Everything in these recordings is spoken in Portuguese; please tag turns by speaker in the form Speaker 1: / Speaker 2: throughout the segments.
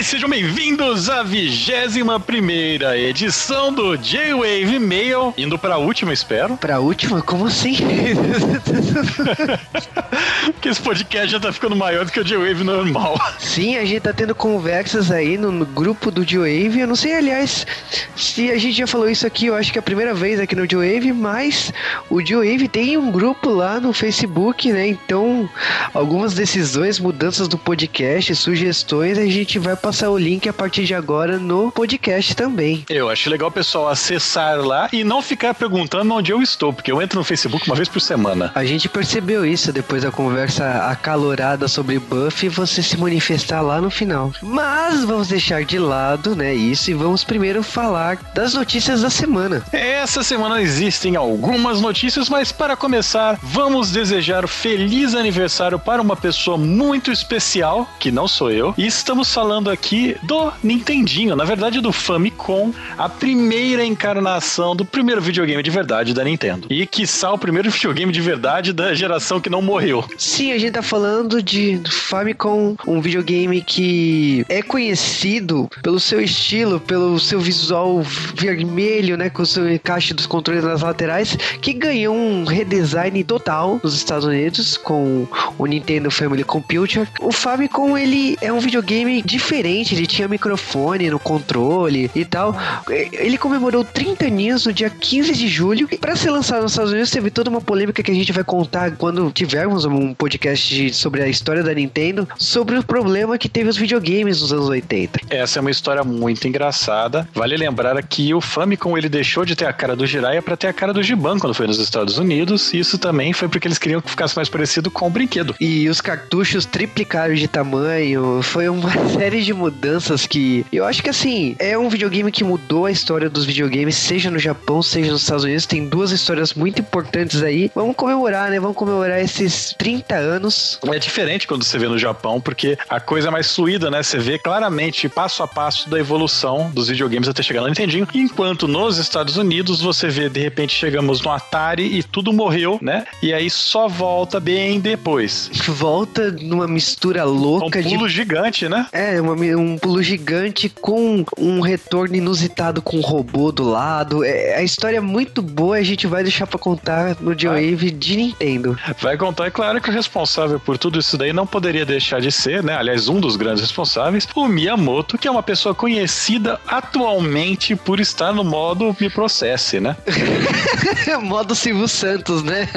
Speaker 1: E sejam bem-vindos à 21 primeira edição do J-Wave Mail, indo pra última, espero.
Speaker 2: Pra última? Como assim?
Speaker 1: Porque esse podcast já tá ficando maior do que o J-Wave normal.
Speaker 2: Sim, a gente tá tendo conversas aí no, no grupo do J-Wave. Eu não sei, aliás, se a gente já falou isso aqui, eu acho que é a primeira vez aqui no J-Wave, mas o J-Wave tem um grupo lá no Facebook, né? Então, algumas decisões, mudanças do podcast, sugestões, a gente vai passar o link a partir de agora no podcast também.
Speaker 1: Eu acho legal o pessoal acessar lá e não ficar perguntando onde eu estou, porque eu entro no Facebook uma vez por semana.
Speaker 2: A gente percebeu isso depois da conversa acalorada sobre Buffy e você se manifestar lá no final. Mas vamos deixar de lado, né, isso e vamos primeiro falar das notícias da semana.
Speaker 1: Essa semana existem algumas notícias, mas para começar, vamos desejar feliz aniversário para uma pessoa muito especial, que não sou eu, e estamos falando aqui do Nintendinho, na verdade do Famicom, a primeira encarnação do primeiro videogame de verdade da Nintendo. E quiçá o primeiro videogame de verdade da geração que não morreu.
Speaker 2: Sim, a gente tá falando de do Famicom, um videogame que é conhecido pelo seu estilo, pelo seu visual vermelho, né, com o seu encaixe dos controles nas laterais, que ganhou um redesign total nos Estados Unidos com o Nintendo Family Computer. O Famicom ele é um videogame diferente, ele tinha microfone no controle e tal. Ele comemorou 30 aninhos no dia 15 de julho e para ser lançado nos Estados Unidos teve toda uma polêmica que a gente vai contar quando tivermos um podcast de, sobre a história da Nintendo, sobre o problema que teve os videogames nos anos 80.
Speaker 1: Essa é uma história muito engraçada. Vale lembrar que o Famicom ele deixou de ter a cara do Jiraiya para ter a cara do Giban quando foi nos Estados Unidos. E isso também foi porque eles queriam que ficasse mais parecido com o brinquedo.
Speaker 2: E os cartuchos triplicaram de tamanho. Foi uma série de mudanças que eu acho que assim é um videogame que mudou a história dos videogames, seja no Japão, seja nos Estados Unidos. Tem duas histórias muito importantes aí. Vamos comemorar, né? Vamos comemorar esses 30 anos.
Speaker 1: É diferente quando você vê no Japão, porque a coisa é mais fluida, né? Você vê claramente passo a passo da evolução dos videogames até chegar no Nintendinho. Enquanto nos Estados Unidos você vê de repente chegamos no Atari e tudo morreu, né? E aí só volta bem depois.
Speaker 2: Volta numa mistura louca
Speaker 1: um pulo
Speaker 2: de
Speaker 1: gigante, né?
Speaker 2: É, uma- um pulo gigante com um retorno inusitado com um robô do lado. É, a história é muito boa, a gente vai deixar pra contar no J-Wave de Nintendo.
Speaker 1: Vai contar, é claro que o responsável por tudo isso daí não poderia deixar de ser, né? Aliás, um dos grandes responsáveis, o Miyamoto, que é uma pessoa conhecida atualmente por estar no modo Me Processe, né?
Speaker 2: Modo Silvio Santos, né?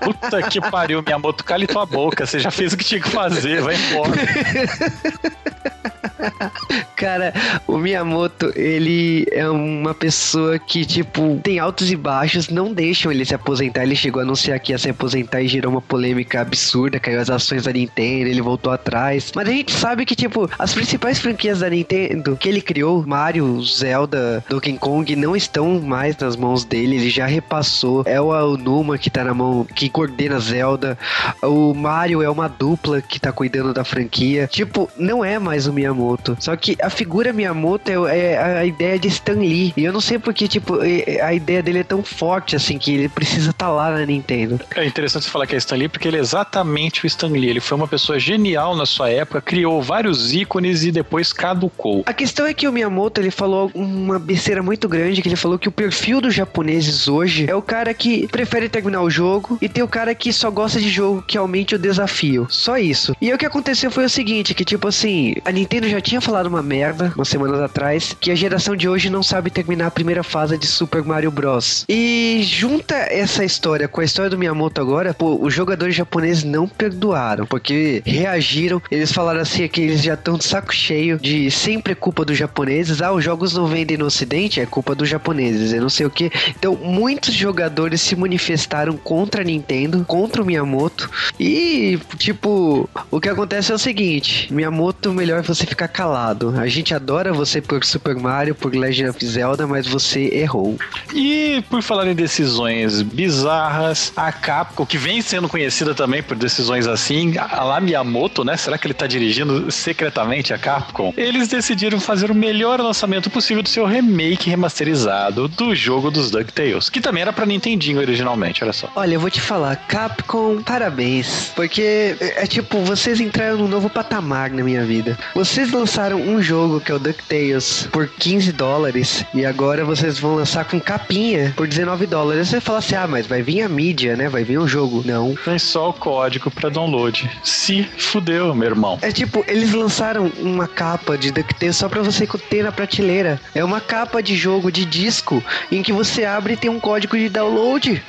Speaker 1: Puta que pariu, Miyamoto, cale tua boca, você já fez o que tinha que fazer, vai embora.
Speaker 2: Cara, o Miyamoto, ele é uma pessoa que, tipo, tem altos e baixos, não deixam ele se aposentar. Ele chegou a anunciar que ia se aposentar e gerou uma polêmica absurda, caiu as ações da Nintendo, ele voltou atrás. Mas a gente sabe que, tipo, as principais franquias da Nintendo que ele criou, Mario, Zelda, Donkey Kong, não estão mais nas mãos dele, ele já repassou. É o Aonuma que tá na mão, que coordena Zelda. O Mario é uma dupla que tá cuidando da franquia. Tipo, não é mais o Miyamoto. Só que a figura Miyamoto é, é a ideia de Stan Lee. E eu não sei porque, tipo, a ideia dele é tão forte assim que ele precisa estar lá na Nintendo.
Speaker 1: É interessante você falar que é Stan Lee, porque ele é exatamente o Stan Lee. Ele foi uma pessoa genial na sua época, criou vários ícones e depois caducou.
Speaker 2: A questão é que o Miyamoto ele falou uma besteira muito grande, que ele falou que o perfil dos japoneses hoje é o cara que prefere terminar o jogo e tem o cara que só gosta de jogo que aumente o desafio. Só isso. E aí o que aconteceu foi o seguinte, que tipo assim, a Nintendo já tinha falado uma merda umas semanas atrás, que a geração de hoje não sabe terminar a primeira fase de Super Mario Bros. E junta essa história com a história do Miyamoto agora, pô, os jogadores japoneses não perdoaram, porque reagiram, eles falaram assim que eles já estão de saco cheio de sempre é culpa dos japoneses, ah, os jogos não vendem no ocidente, é culpa dos japoneses, eu não sei o que. Então, muitos jogadores se manifestaram contra a Nintendo, contra o Miyamoto, e, tipo, o que acontece é o seguinte, Miyamoto, melhor você ficar calado. A gente adora você por Super Mario, por Legend of Zelda, mas você errou.
Speaker 1: E por falar em decisões bizarras, a Capcom, que vem sendo conhecida também por decisões assim, a lá Miyamoto, né? Será que ele tá dirigindo secretamente a Capcom? Eles decidiram fazer o melhor lançamento possível do seu remake remasterizado do jogo dos DuckTales, que também era pra Nintendinho originalmente, olha só.
Speaker 2: Olha, eu vou te falar, Capcom, parabéns. Porque é, é tipo, vocês entraram num novo patamar na minha vida. Vocês lançaram um jogo que é o DuckTales por 15 dólares e agora vocês vão lançar com capinha por 19 dólares. Você fala assim: ah, mas vai vir a mídia, né? Vai vir o jogo. Não.
Speaker 1: Vem só o código pra download. Se fudeu, meu irmão.
Speaker 2: É tipo, eles lançaram uma capa de DuckTales só pra você ter na prateleira. É uma capa de jogo de disco em que você abre e tem um código de download.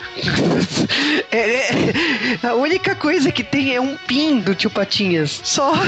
Speaker 2: é, é, a única coisa que tem é um pin do tio Patinhas. Só.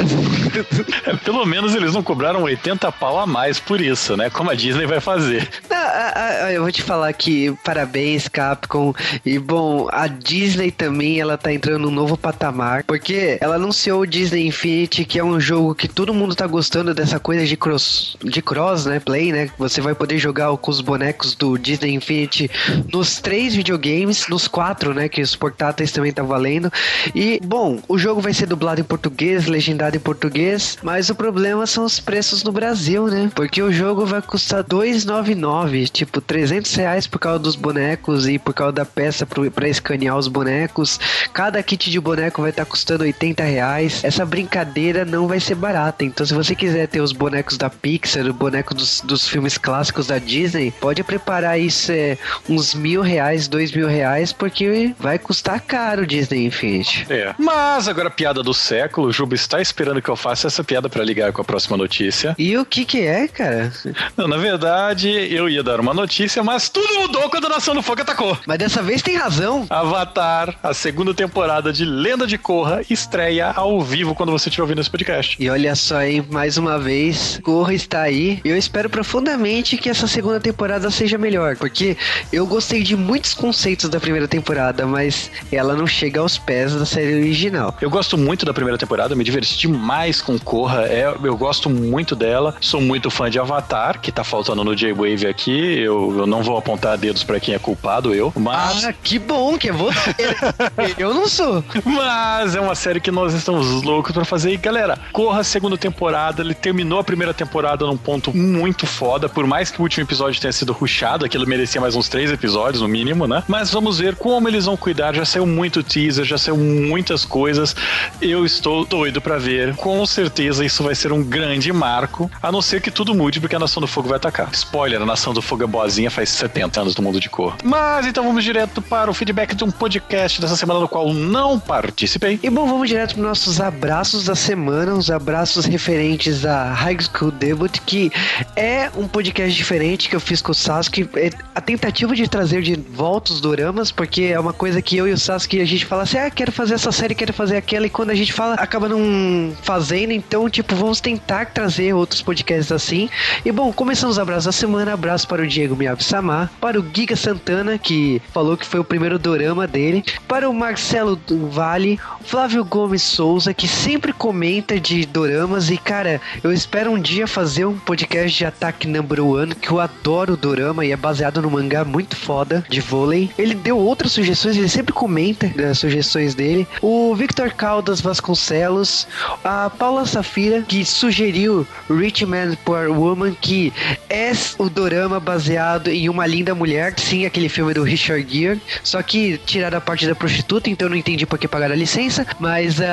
Speaker 1: É, pelo menos eles não cobraram 80 pau a mais por isso, né? Como a Disney vai fazer.
Speaker 2: Não, a, a, eu vou te falar que parabéns, Capcom. E bom, a Disney também ela tá entrando num novo patamar. Porque ela anunciou o Disney Infinity, que é um jogo que todo mundo tá gostando dessa coisa de cross, de cross, né? Play, né? Você vai poder jogar com os bonecos do Disney Infinity nos três videogames, nos quatro, né? Que os portáteis também tá valendo. E, bom, o jogo vai ser dublado em português, legendado em português, mas o problema são os preços no Brasil, né? Porque o jogo vai custar 2,99, tipo 300 reais por causa dos bonecos e por causa da peça para escanear os bonecos. Cada kit de boneco vai estar tá custando 80 reais. Essa brincadeira não vai ser barata. Então, se você quiser ter os bonecos da Pixar, o boneco dos, dos filmes clássicos da Disney, pode preparar isso é, uns mil reais, dois mil reais, porque vai custar caro Disney Infinity.
Speaker 1: É. Mas agora, piada do século, o Juba está esperando que eu faça essa piada para ligar com a próxima notícia.
Speaker 2: E o que que é, cara?
Speaker 1: Não, na verdade, eu ia dar uma notícia, mas tudo mudou quando a Nação do Fogo atacou.
Speaker 2: Mas dessa vez tem razão.
Speaker 1: Avatar, a segunda temporada de Lenda de Korra, estreia ao vivo quando você estiver ouvindo esse podcast.
Speaker 2: E olha só aí, mais uma vez, Korra está aí. Eu espero profundamente que essa segunda temporada seja melhor, porque eu gostei de muitos conceitos da primeira temporada, mas ela não chega aos pés da série original.
Speaker 1: Eu gosto muito da primeira temporada, me diverti demais com Korra, é, eu gosto muito dela, sou muito fã de Avatar, que tá faltando no J-Wave aqui, eu, eu não vou apontar dedos para quem é culpado, eu, mas...
Speaker 2: Ah, que bom que é você! eu não sou!
Speaker 1: Mas é uma série que nós estamos loucos para fazer, e galera, Korra segunda temporada, ele terminou a primeira temporada num ponto muito foda, por mais que o último episódio tenha sido rushado, aquilo merecia mais uns três episódios, no mínimo, né? Mas vamos ver como eles vão cuidar, já saiu muito teaser, já saiu muitas coisas, eu estou doido para ver, com certeza isso vai ser um grande marco, a não ser que tudo mude, porque a Nação do Fogo vai atacar. Spoiler, a Nação do Fogo é boazinha faz 70 anos do mundo de cor. Mas então vamos direto para o feedback de um podcast dessa semana no qual não participei.
Speaker 2: E bom, vamos direto para nossos abraços da semana, os abraços referentes a High School Debut, que é um podcast diferente que eu fiz com o Sasuke. É a tentativa de trazer de volta os doramas, porque é uma coisa que eu e o Sasuke a gente fala assim: ah, quero fazer essa série, quero fazer aquela, e quando a gente fala, acaba não fazendo. Então, tipo, vamos tentar trazer outros podcasts assim. E bom, começamos os abraços da semana. Abraço para o Diego Miyabi Samar, para o Giga Santana, que falou que foi o primeiro dorama dele, para o Marcelo Vale, Flávio Gomes Souza, que sempre comenta de doramas. E cara, eu espero um dia fazer um podcast de Ataque Number One, que eu adoro o dorama e é baseado no mangá muito foda de vôlei. Ele deu outras sugestões, ele sempre comenta das sugestões dele. O Victor Caldas Vasconcelos, a Paula Safira, que sugeriu Rich Man Poor Woman, que é o dorama baseado em uma linda mulher, sim, aquele filme do Richard Gere, só que tiraram a parte da prostituta, então não entendi por que pagaram a licença, mas uh,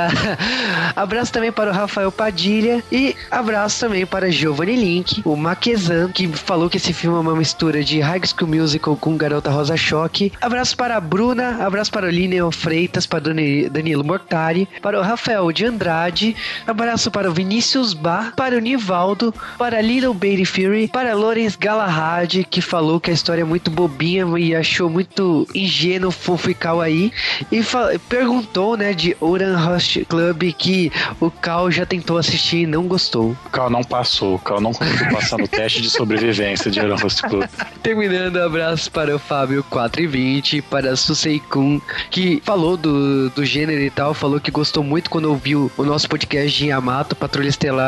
Speaker 2: abraço também para o Rafael Padilha e abraço também para Giovanni Link, o Maquezan, que falou que esse filme é uma mistura de High School Musical com Garota Rosa Choque. Abraço para a Bruna, abraço para o Lineo Freitas, para Danilo Mortari, para o Rafael de Andrade, abraço para o Vinícius Bar, para o Nivaldo, para Little Baby Fury, para Lorenz Galahad, que falou que a história é muito bobinha e achou muito ingênuo, fofo e kawaii, e perguntou, né, de Oran Host Club que o Cal já tentou assistir e não gostou.
Speaker 1: O Cal não passou, o Cal não conseguiu passar no teste de sobrevivência de Oran Host Club.
Speaker 2: Terminando, abraço para o Fábio 420, para a Susei Kun, que falou do, do gênero e tal, falou que gostou muito quando ouviu o nosso podcast de Yamato, Patrulha Estelar,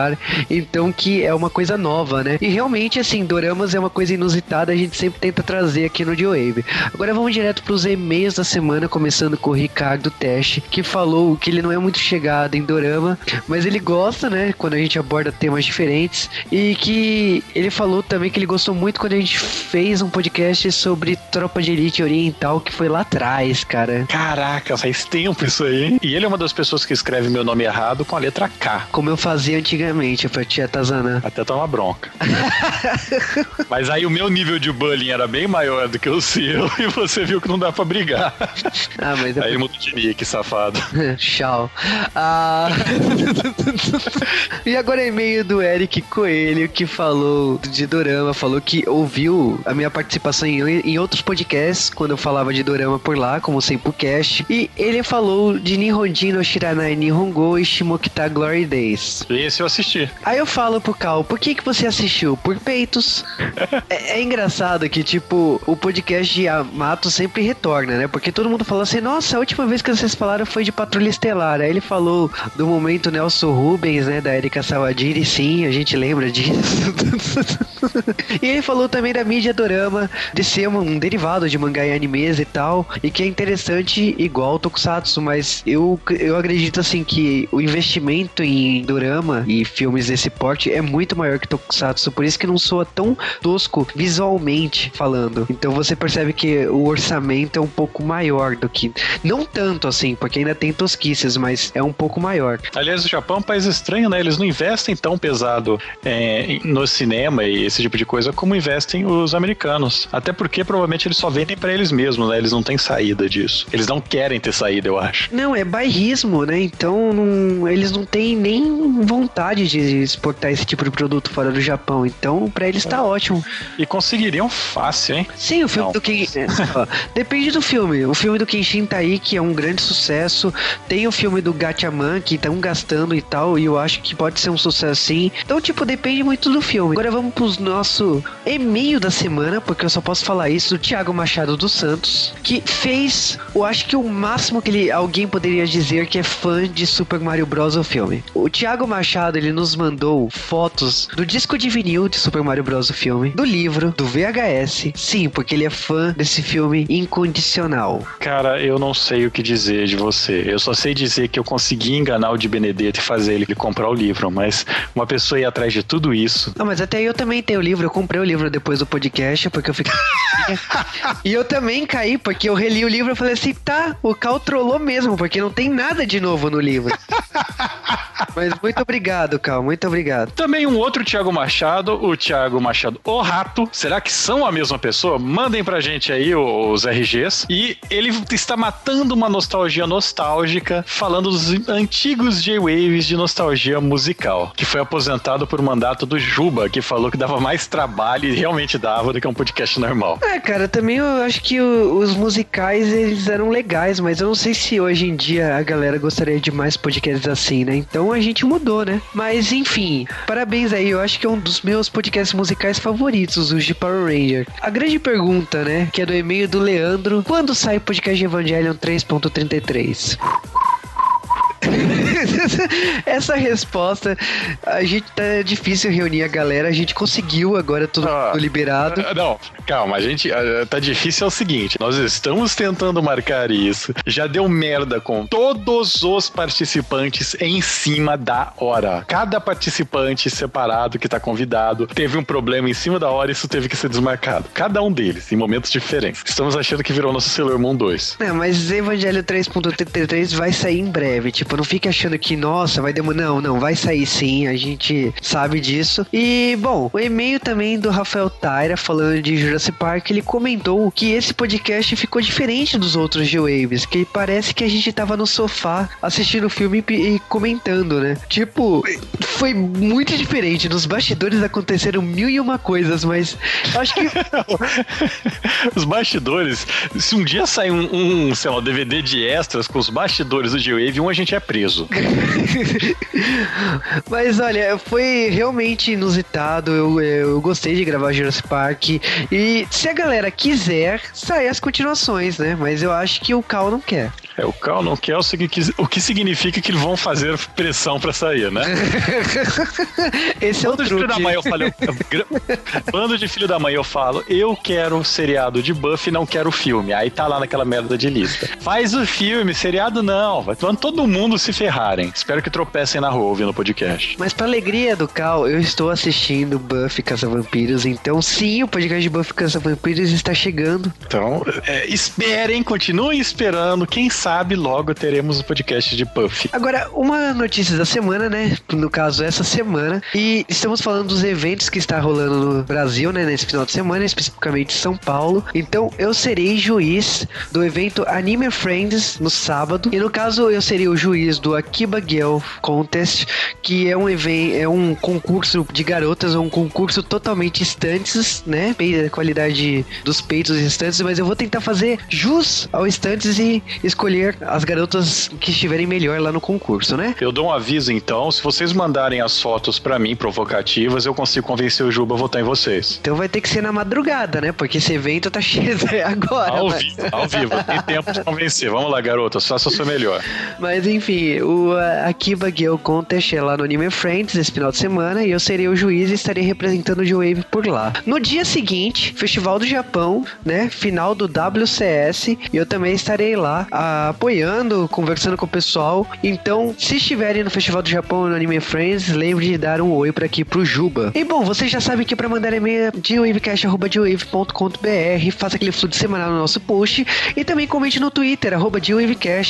Speaker 2: então que é uma coisa nova, né? E realmente, assim, Doramas é uma coisa inusitada, a gente sempre tenta trazer aqui no D-Wave. Agora vamos direto para os e-mails da semana, começando com o Ricardo Teste, que falou que ele não é muito chegado em Dorama, mas ele gosta, né, quando a gente aborda temas diferentes, e que ele falou também que ele gostou muito quando a gente fez um podcast sobre Tropa de Elite Oriental, que foi lá atrás, cara.
Speaker 1: Caraca, faz tempo isso aí. E ele é uma das pessoas que escreve meu nome errado com a letra K.
Speaker 2: Como eu fazia antigamente obviamente, pra tia Tazanã.
Speaker 1: Até tomar bronca. Mas aí o meu nível de bullying era bem maior do que o seu e você viu que não dá pra brigar.
Speaker 2: Ah, mas
Speaker 1: Aí ele mudou de nick, safado.
Speaker 2: Tchau. Ah... e agora é e-mail do Eric Coelho, que falou de Dorama, falou que ouviu a minha participação em, em outros podcasts, quando eu falava de Dorama por lá, como sempre Cast. E ele falou de Nihonjin no Shiranai Nihongo e Shimokita Glory Days.
Speaker 1: Esse eu assisti.
Speaker 2: Aí eu falo pro Cal, por que, que você assistiu? Por peitos. é, é engraçado que, tipo, o podcast de Yamato sempre retorna, né? Porque todo mundo fala assim, nossa, a última vez que vocês falaram foi de Patrulha Estelar. Aí ele falou do momento Nelson Rubens, né, da Erika Sawadiri, sim, a gente lembra disso. e ele falou também da mídia dorama, de ser um derivado de mangá e animes e tal, e que é interessante igual Tokusatsu, mas eu, eu acredito assim que o investimento em dorama e filmes desse porte é muito maior que Tokusatsu, por isso que não soa tão tosco visualmente falando. Então você percebe que o orçamento é um pouco maior do que. Não tanto assim, porque ainda tem tosquices, mas é um pouco maior.
Speaker 1: Aliás, o Japão é um país estranho, né? Eles não investem tão pesado é, no cinema e esse tipo de coisa como investem os americanos. Até porque provavelmente eles só vendem para eles mesmos, né? Eles não têm saída disso. Eles não querem ter saída, eu acho.
Speaker 2: Não, é bairrismo, né? Então não, eles não têm nem vontade de exportar esse tipo de produto fora do Japão. Então, para eles tá ótimo.
Speaker 1: E conseguiriam fácil, hein?
Speaker 2: Sim, o filme
Speaker 1: Não.
Speaker 2: do Kenshin. Depende do filme. O filme do Kenshin tá aí, que é um grande sucesso. Tem o filme do Gatchaman, que estão gastando e tal. E eu acho que pode ser um sucesso sim. Então, tipo, depende muito do filme. Agora vamos pro nosso e-mail da semana, porque eu só posso falar isso do Thiago Machado dos Santos, que fez, eu acho que o máximo que ele, alguém poderia dizer que é fã de Super Mario Bros. o filme. O Thiago Machado, ele nos mandou fotos do disco de vinil de Super Mario Bros. o filme, do livro, do VHS. Sim, porque ele é fã desse filme incondicional.
Speaker 1: Cara, eu não sei o que dizer de você. Eu só sei dizer que eu consegui enganar o de Benedetto e fazer ele comprar o livro, mas uma pessoa ir atrás de tudo isso.
Speaker 2: Não, mas até eu também tenho o livro. Eu comprei o livro depois do podcast, porque eu fiquei. e eu também caí, porque eu reli o livro e falei assim: tá, o Cal trollou mesmo, porque não tem nada de novo no livro. mas muito obrigado, Cal, muito obrigado.
Speaker 1: Também um outro Thiago Machado, o Thiago Machado O Rato. Será que são a mesma pessoa? Mandem pra gente aí os RGs. E ele está matando uma nostalgia nostálgica, falando dos antigos J-Waves de nostalgia musical, que foi aposentado por mandato do Juba, que falou que dava mais trabalho e realmente dava do que um podcast normal.
Speaker 2: É, cara, também eu acho que os musicais eles eram legais, mas eu não sei se hoje em dia a galera gostaria de mais podcasts assim, né? Então a gente mudou, né? Mas enfim, parabéns aí, eu acho que é um dos meus podcasts musicais favoritos, os de Power Ranger. A grande pergunta, né, que é do e-mail do Leandro, quando sai o podcast Evangelion 3.33? Essa resposta, a gente tá difícil reunir a galera, a gente conseguiu agora tudo
Speaker 1: Ah.
Speaker 2: liberado.
Speaker 1: Ah, Não, calma, a gente. ah, Tá difícil é o seguinte: nós estamos tentando marcar isso. Já deu merda com todos os participantes em cima da hora. Cada participante separado que tá convidado teve um problema em cima da hora isso teve que ser desmarcado. Cada um deles, em momentos diferentes. Estamos achando que virou nosso Sailor Moon 2.
Speaker 2: Não, mas Evangelho 3.33 vai sair em breve. Tipo, não fique achando que, nossa, vai demorar. Não, não, vai sair sim, a gente sabe disso. E, bom, o e-mail também do Rafael Taira, falando de Jurassic Park, ele comentou que esse podcast ficou diferente dos outros G-Waves, que parece que a gente tava no sofá assistindo o filme e, comentando, né? Tipo, foi muito diferente. Nos bastidores aconteceram mil e uma coisas, mas acho que
Speaker 1: os bastidores, se um dia sair um, um, sei lá, DVD de extras com os bastidores do G-Wave, um a gente é preso.
Speaker 2: Mas olha, foi realmente inusitado. Eu, eu gostei de gravar Jurassic Park. E se a galera quiser, sai as continuações, né? Mas eu acho que o Cal não quer.
Speaker 1: É, o Cal não quer o, o que significa que vão fazer pressão pra sair, né?
Speaker 2: Esse é o
Speaker 1: Bando de filho
Speaker 2: truque.
Speaker 1: da mãe, eu falo. Bando de filho da mãe, eu falo, eu quero o seriado de Buffy, não quero o filme. Aí tá lá naquela merda de lista. Faz o filme, seriado não. Vai quando todo mundo se ferrarem. Espero que tropecem na rua ouvindo o podcast.
Speaker 2: Mas pra alegria do Cal, eu estou assistindo Buffy Caça-Vampiros. Então, sim, o podcast de Buffy Caça-Vampiros está chegando.
Speaker 1: Então, é, esperem, continuem esperando. Quem sabe sabe, logo teremos o um podcast de Puff.
Speaker 2: Agora, uma notícia da semana, né? No caso, essa semana. E estamos falando dos eventos que está rolando no Brasil, né? Nesse final de semana, especificamente São Paulo. Então, eu serei juiz do evento Anime Friends no sábado. E no caso, eu serei o juiz do Akiba Girl Contest, que é um evento, é um concurso de garotas, um concurso totalmente estantes, né? A qualidade dos peitos estantes, mas eu vou tentar fazer jus ao estantes e escolher as garotas que estiverem melhor lá no concurso, né?
Speaker 1: Eu dou um aviso então, se vocês mandarem as fotos para mim provocativas, eu consigo convencer o Juba a votar em vocês.
Speaker 2: Então vai ter que ser na madrugada, né? Porque esse evento tá cheio agora.
Speaker 1: Ao mas... vivo, ao vivo. Tem tempo de convencer. Vamos lá, garotas, faça o seu melhor.
Speaker 2: Mas enfim, o Akiba Gale Contest é lá no Anime Friends esse final de semana e eu serei o juiz e estarei representando o J-Wave por lá. No dia seguinte, Festival do Japão, né? Final do WCS e eu também estarei lá apoiando, conversando com o pessoal. Então, se estiverem no Festival do Japão no Anime Friends, lembre de dar um oi para aqui pro Juba. E bom, vocês já sabem que para mandar e-mail de wavecast.com.br, faça aquele fluxo semanal no nosso post e também comente no Twitter, arroba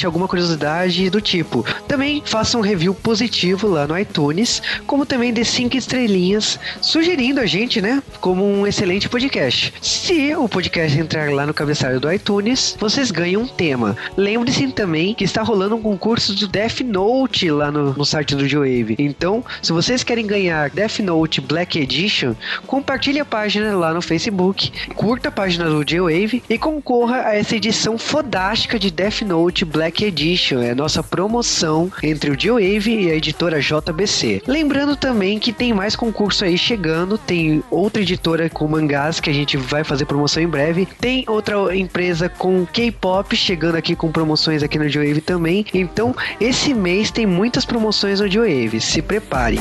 Speaker 2: alguma curiosidade do tipo. Também faça um review positivo lá no iTunes, como também dê cinco estrelinhas, sugerindo a gente, né, como um excelente podcast. Se o podcast entrar lá no cabeçalho do iTunes, vocês ganham um tema. Lembre-se também que está rolando um concurso do Death Note lá no, no site do Joe Então, se vocês querem ganhar Death Note Black Edition, compartilhe a página lá no Facebook, curta a página do J-Wave e concorra a essa edição fodástica de Death Note Black Edition. É a nossa promoção entre o J-Wave e a editora JBC. Lembrando também que tem mais concurso aí chegando, tem outra editora com mangás que a gente vai fazer promoção em breve, tem outra empresa com K-pop chegando aqui com promoções aqui no J-Wave também. Então, esse mês tem muitas promoções no J-Wave. Se prepare.